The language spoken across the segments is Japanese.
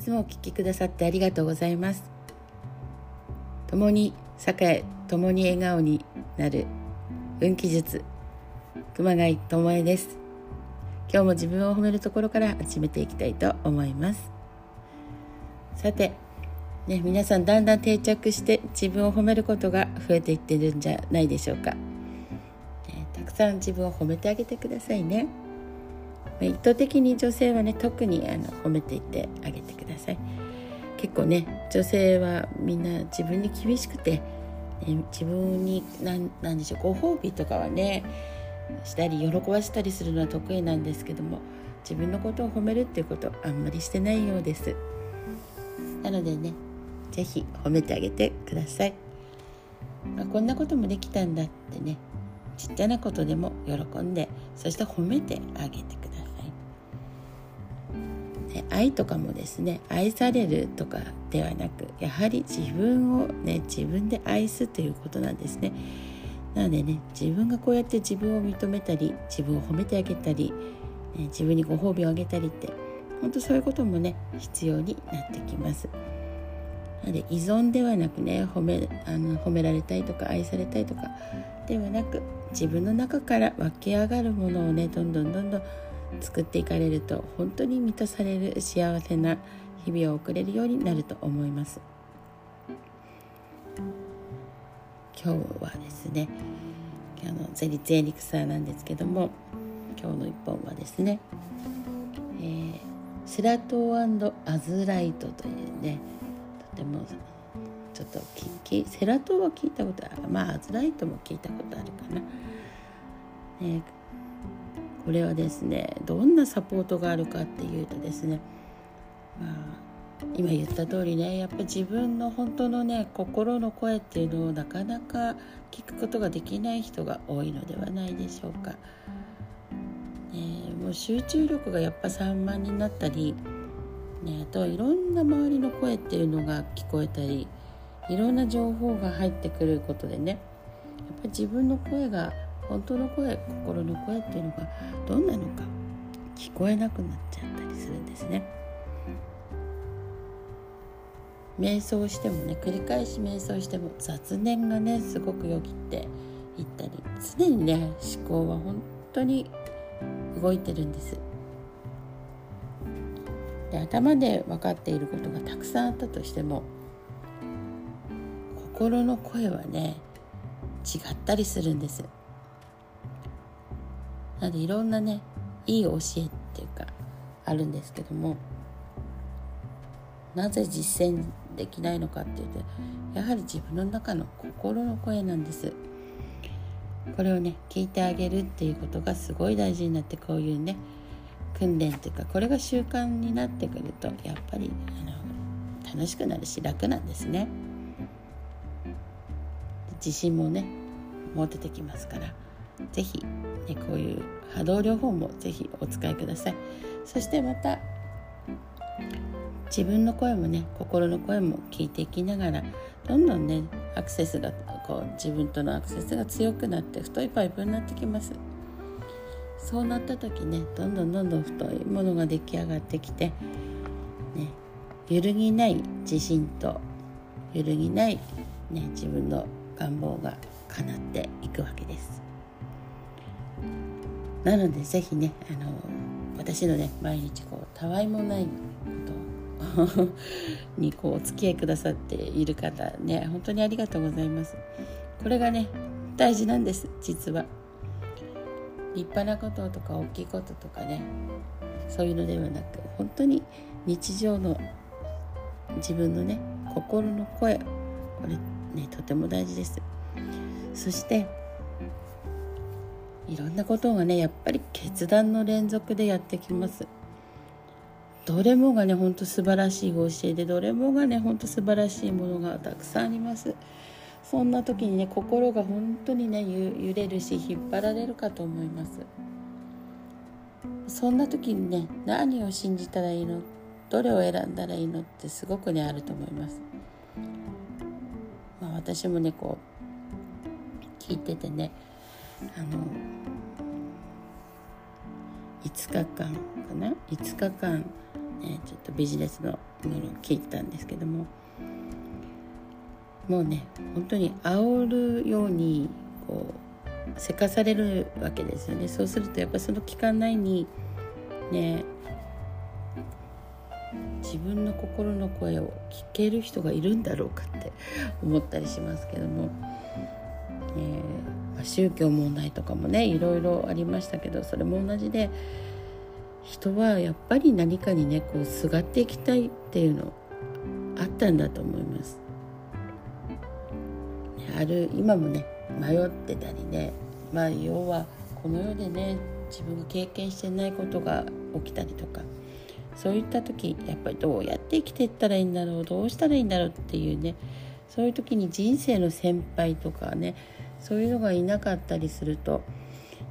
つもお聞きくださってありがとうございます。共に栄共に笑顔になる運気術熊谷智恵です。今日も自分を褒めるところから始めていきたいと思います。さてね、皆さんだんだん定着して自分を褒めることが増えていってるんじゃないでしょうか、ね、たくさん自分を褒めてあげてくださいね。意図的に女性はね特にあの褒めていってあげてください。結構ね女性はみんな自分に厳しくて、ね、自分に何でしょうご褒美とかはねしたり喜ばしたりするのは得意なんですけども自分のことを褒めるっていうことあんまりしてないようです。なのでね是非褒めてあげてください、あ、こんなこともできたんだってねちっちゃなことでも喜んでそして褒めてあげてください、愛とかもですね愛されるとかではなくやはり自分をね自分で愛すということなんですねなのでね自分がこうやって自分を認めたり自分を褒めてあげたり、ね、自分にご褒美をあげたりって本当そういうこともね必要になってきます。なので依存ではなくね褒めあの褒められたいとか愛されたいとかではなく自分の中から湧き上がるものをねどんどんどんどん作っていかれると本当に満たされる幸せな日々を送れるようになると思います。今日はですね今日のゼリゼエリクサーなんですけども今日の一本はですね、えー、セラトーアズライトというねでもちょっと聞きセラトーは聞いたことあるまあアズライトも聞いたことあるかな、ね、これはですねどんなサポートがあるかっていうとですねまあ今言った通りねやっぱり自分の本当のね心の声っていうのをなかなか聞くことができない人が多いのではないでしょうか。ね、もう集中力がやっぱ散漫になったりね、あとはいろんな周りの声っていうのが聞こえたりいろんな情報が入ってくることでねやっぱり自分の声が本当の声心の声っていうのがどんなのか聞こえなくなっちゃったりするんですね。瞑想してもね繰り返し瞑想しても雑念がねすごくよぎっていったり常にね思考は本当に動いてるんです。で頭で分かっていることがたくさんあったとしても心の声はね違ったりするんですなのでいろんなねいい教えっていうかあるんですけどもなぜ実践できないのかっていうとやはり自分の中の心の声なんです。これをね聞いてあげるっていうことがすごい大事になってこういうね訓練というかこれが習慣になってくるとやっぱりあの楽しくなるし楽なんですね。自信もね持ててきますから是非、こういう波動療法も是非お使いくださいそしてまた自分の声もね心の声も聞いていきながらどんどんねアクセスがこう自分とのアクセスが強くなって太いパイプになってきますそうなった時ねどんどんどんどん太いものが出来上がってきて、ね、揺るぎない自信と揺るぎない、ね、自分の願望が叶っていくわけです。なので是非ねあの私のね毎日こうたわいもないこと にこうお付き合いくださっている方ね本当にありがとうございます。これがね大事なんです実は。立派なこととか大きいこととかねそういうのではなく本当に日常の自分のね心の声これねとても大事ですそしていろんなことがねやっぱり決断の連続でやってきます。どれもがねほんと素晴らしい教えでどれもがねほんと素晴らしいものがたくさんあります。そんな時にね心が本当にね揺れるし引っ張られるかと思います。そんな時にね何を信じたらいいの？どれを選んだらいいのってすごくねあると思います、まあ、私もねこう聞いててねあの5日間かな？5日間、ね、ちょっとビジネスのものを聞いたんですけども。もうね本当に煽るようにこうせかされるわけですよね。そうするとやっぱその期間内にね自分の心の声を聞ける人がいるんだろうかって思ったりしますけども、えーまあ、宗教問題とかもねいろいろありましたけどそれも同じで人はやっぱり何かにねこうすがっていきたいっていうのあったんだと思います。ある今もね迷ってたりねまあ要はこの世でね自分が経験してないことが起きたりとかそういった時やっぱりどうやって生きていったらいいんだろうどうしたらいいんだろうっていうねそういう時に人生の先輩とかねそういうのがいなかったりすると、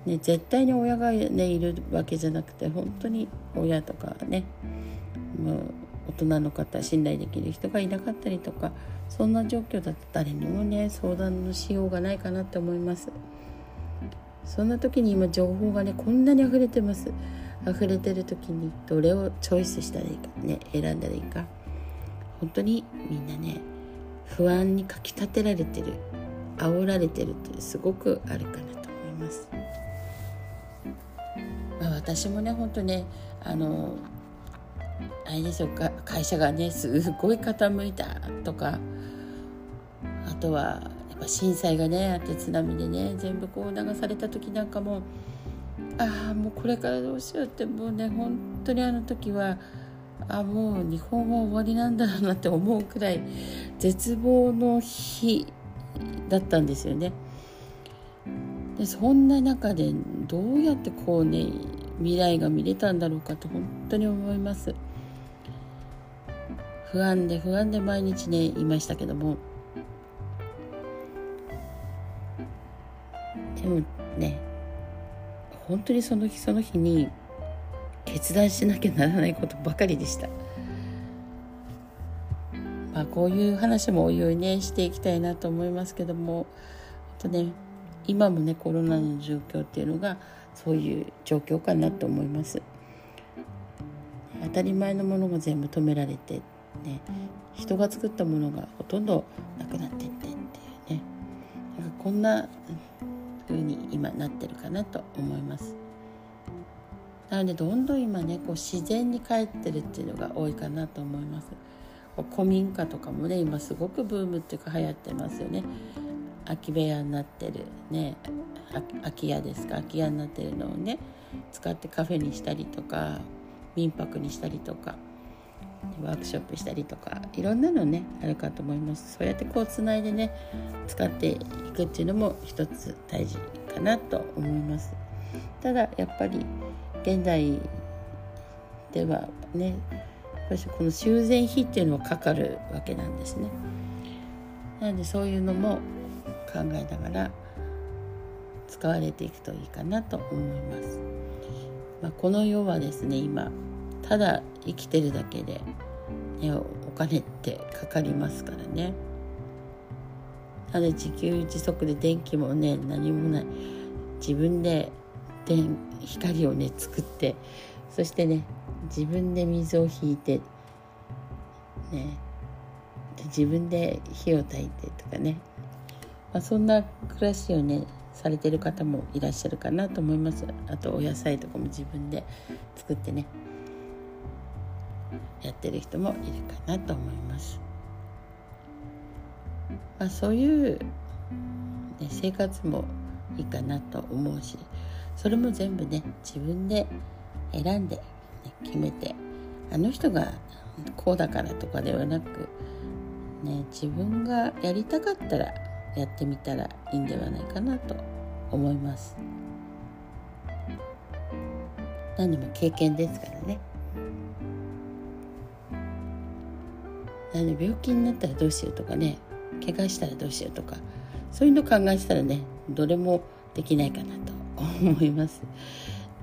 ね、絶対に親が、ね、いるわけじゃなくて本当に親とかねもう大人の方信頼できる人がいなかったりとかそんな状況だったら誰にもね相談のしようがないかなって思います。そんな時に今情報がねこんなに溢れてます。溢れてる時にどれをチョイスしたらいいかね選んだらいいか。本当にみんなね不安にかきたてられてる。煽られてるってすごくあるかなと思います、まあ、私もね本当ねあのあれでしょうか会社がねすごい傾いたとかあとはやっぱ震災がねあって津波でね全部こう流された時なんかもああもうこれからどうしようってもうね本当にあの時はあもう日本は終わりなんだなって思うくらい絶望の日だったんですよね。でそんな中でどうやってこうね未来が見れたんだろうかと本当に思います。不安で不安で毎日ねいましたけどもでもね本当にその日その日に決断しなきゃならないことばかりでした。こういう話もおいおいねしていきたいなと思いますけども。とね今もねコロナの状況っていうのがそういう状況かなと思います。当たり前のものが全部止められてね人が作ったものがほとんどなくなっていってっていうね。なんかこんな風に今なってるかなと思います。なのでどんどん今ねこう自然に帰ってるっていうのが多いかなと思います。古民家とかもね今すごくブームっていうか流行ってますよね。空き部屋になってるね空き家ですか？空き家になってるのをね使ってカフェにしたりとか民泊にしたりとかワークショップしたりとかいろんなのねあるかと思います。そうやってこうつないでね使っていくっていうのも一つ大事かなと思います。ただやっぱり現代ではねこの修繕費っていうのはかかるわけなんですね。なのでそういうのも考えながら使われていくといいかなと思います、まあ、この世はですね今ただ生きてるだけで、ね、お金ってかかりますからね。なので自給自足で電気もね何もない。自分で電光をね作ってそしてね自分で水を引いてね自分で火を焚いてとかね、まあ、そんな暮らしをねされてる方もいらっしゃるかなと思いますあとお野菜とかも自分で作ってねやってる人もいるかなと思います。まあ、そういう、ね、生活もいいかなと思うしそれも全部ね自分で選んで、決めてあの人がこうだからとかではなく、ね、自分がやりたかったらやってみたらいいんではないかなと思います。何でも経験ですからね。あの病気になったらどうしようとかね怪我したらどうしようとかそういうの考えてたらねどれもできないかなと思います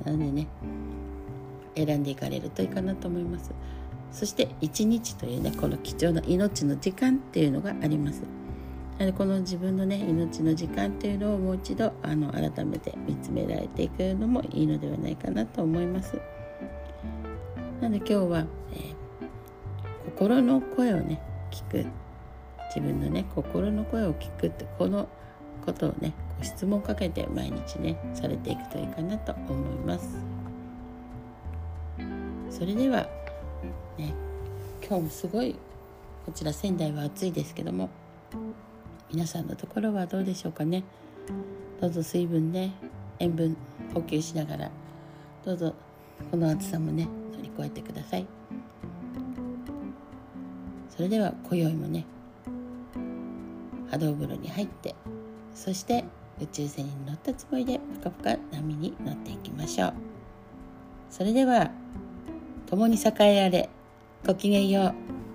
なのでね選んでいかれるといいかなと思います。そして一日というねこの貴重な命の時間っていうのがあります。なのでこの自分のね命の時間っていうのをもう一度あの改めて見つめられていくのもいいのではないかなと思います。なので今日は、えー心の声をね聞く。自分のね心の声を聞くってこのことをねご質問かけて毎日ねされていくといいかなと思います。それではね今日もすごいこちら仙台は暑いですけども皆さんのところはどうでしょうかね。どうぞ水分ね塩分補給しながらどうぞこの暑さもね乗り越えてください。それでは今宵もね波動風呂に入ってそして宇宙船に乗ったつもりでポカポカ波に乗っていきましょう。それでは共に栄えられ。ごきげんよう。